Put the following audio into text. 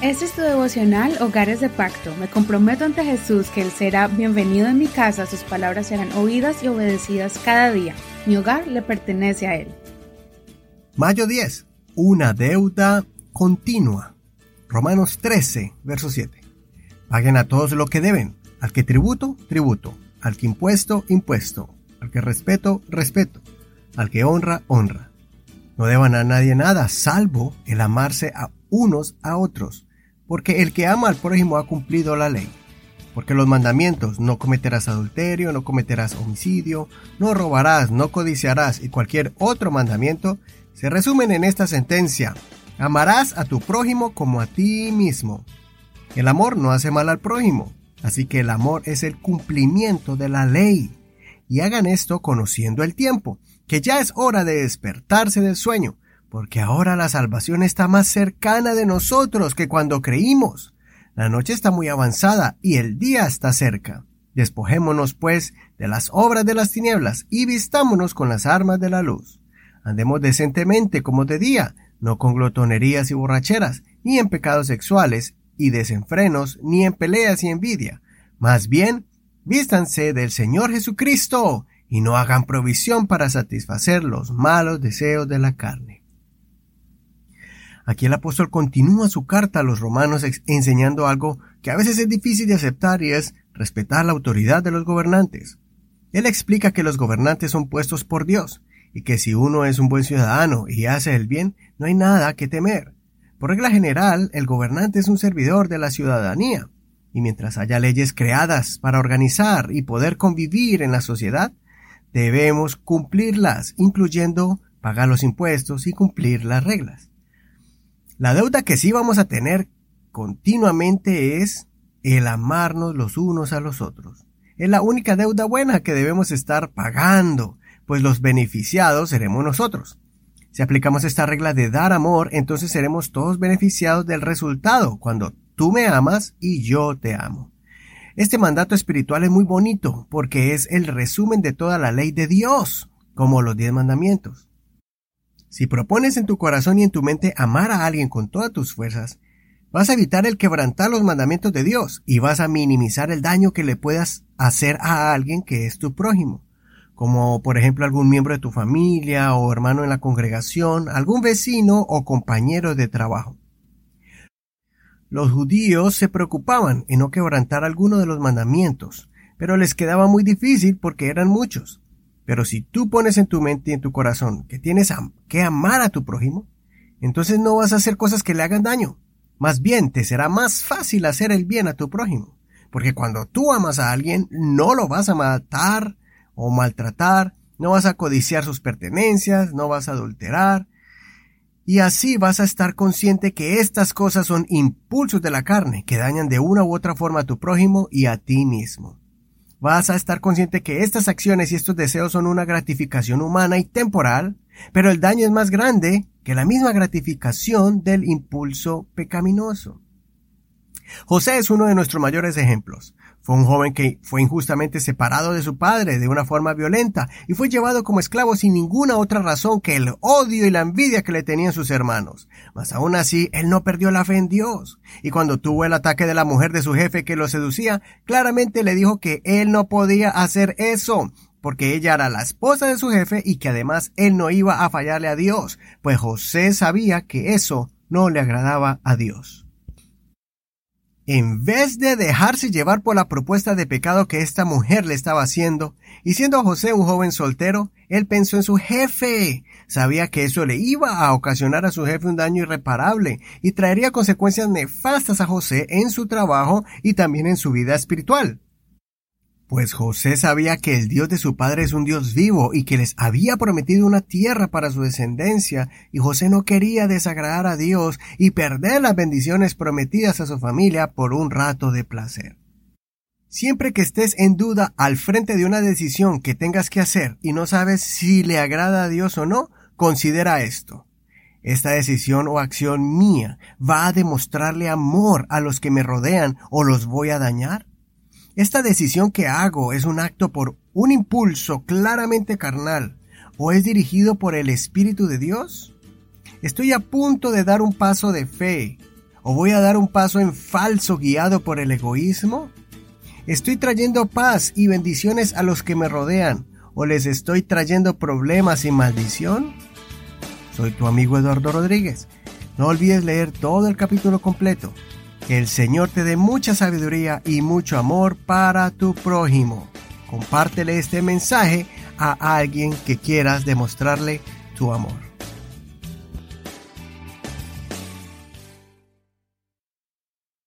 Este es tu devocional Hogares de Pacto. Me comprometo ante Jesús que Él será bienvenido en mi casa, sus palabras serán oídas y obedecidas cada día. Mi hogar le pertenece a Él. Mayo 10. Una deuda continua. Romanos 13, verso 7. Paguen a todos lo que deben. Al que tributo, tributo. Al que impuesto, impuesto. Al que respeto, respeto. Al que honra, honra. No deban a nadie nada, salvo el amarse a unos a otros porque el que ama al prójimo ha cumplido la ley. Porque los mandamientos, no cometerás adulterio, no cometerás homicidio, no robarás, no codiciarás y cualquier otro mandamiento, se resumen en esta sentencia. Amarás a tu prójimo como a ti mismo. El amor no hace mal al prójimo, así que el amor es el cumplimiento de la ley. Y hagan esto conociendo el tiempo, que ya es hora de despertarse del sueño, porque ahora la salvación está más cercana de nosotros que cuando creímos. La noche está muy avanzada y el día está cerca. Despojémonos, pues, de las obras de las tinieblas y vistámonos con las armas de la luz. Andemos decentemente como de día, no con glotonerías y borracheras, ni en pecados sexuales y desenfrenos, ni en peleas y envidia. Más bien, vístanse del Señor Jesucristo y no hagan provisión para satisfacer los malos deseos de la carne. Aquí el apóstol continúa su carta a los romanos enseñando algo que a veces es difícil de aceptar y es respetar la autoridad de los gobernantes. Él explica que los gobernantes son puestos por Dios y que si uno es un buen ciudadano y hace el bien, no hay nada que temer. Por regla general, el gobernante es un servidor de la ciudadanía, y mientras haya leyes creadas para organizar y poder convivir en la sociedad, debemos cumplirlas, incluyendo pagar los impuestos y cumplir las reglas. La deuda que sí vamos a tener continuamente es el amarnos los unos a los otros. Es la única deuda buena que debemos estar pagando, pues los beneficiados seremos nosotros. Si aplicamos esta regla de dar amor, entonces seremos todos beneficiados del resultado, cuando tú me amas y yo te amo. Este mandato espiritual es muy bonito, porque es el resumen de toda la ley de Dios, como los diez mandamientos. Si propones en tu corazón y en tu mente amar a alguien con todas tus fuerzas, vas a evitar el quebrantar los mandamientos de Dios y vas a minimizar el daño que le puedas hacer a alguien que es tu prójimo, como por ejemplo algún miembro de tu familia o hermano en la congregación, algún vecino o compañero de trabajo. Los judíos se preocupaban en no quebrantar alguno de los mandamientos, pero les quedaba muy difícil porque eran muchos. Pero si tú pones en tu mente y en tu corazón que tienes que amar a tu prójimo, entonces no vas a hacer cosas que le hagan daño. Más bien te será más fácil hacer el bien a tu prójimo. Porque cuando tú amas a alguien, no lo vas a matar o maltratar, no vas a codiciar sus pertenencias, no vas a adulterar. Y así vas a estar consciente que estas cosas son impulsos de la carne que dañan de una u otra forma a tu prójimo y a ti mismo vas a estar consciente que estas acciones y estos deseos son una gratificación humana y temporal, pero el daño es más grande que la misma gratificación del impulso pecaminoso. José es uno de nuestros mayores ejemplos. Fue un joven que fue injustamente separado de su padre de una forma violenta y fue llevado como esclavo sin ninguna otra razón que el odio y la envidia que le tenían sus hermanos. Mas aún así, él no perdió la fe en Dios. Y cuando tuvo el ataque de la mujer de su jefe que lo seducía, claramente le dijo que él no podía hacer eso, porque ella era la esposa de su jefe y que además él no iba a fallarle a Dios, pues José sabía que eso no le agradaba a Dios en vez de dejarse llevar por la propuesta de pecado que esta mujer le estaba haciendo, y siendo José un joven soltero, él pensó en su jefe. Sabía que eso le iba a ocasionar a su jefe un daño irreparable y traería consecuencias nefastas a José en su trabajo y también en su vida espiritual. Pues José sabía que el Dios de su padre es un Dios vivo y que les había prometido una tierra para su descendencia, y José no quería desagradar a Dios y perder las bendiciones prometidas a su familia por un rato de placer. Siempre que estés en duda al frente de una decisión que tengas que hacer y no sabes si le agrada a Dios o no, considera esto. Esta decisión o acción mía va a demostrarle amor a los que me rodean o los voy a dañar. ¿Esta decisión que hago es un acto por un impulso claramente carnal o es dirigido por el Espíritu de Dios? Estoy a punto de dar un paso de fe ¿O voy a dar un paso en falso guiado por el egoísmo? ¿Estoy trayendo paz y bendiciones a los que me rodean? ¿O les estoy trayendo problemas y maldición? Soy tu amigo Eduardo Rodríguez. No olvides leer todo el capítulo completo. Que el Señor te dé mucha sabiduría y mucho amor para tu prójimo. Compártele este mensaje a alguien que quieras demostrarle tu amor.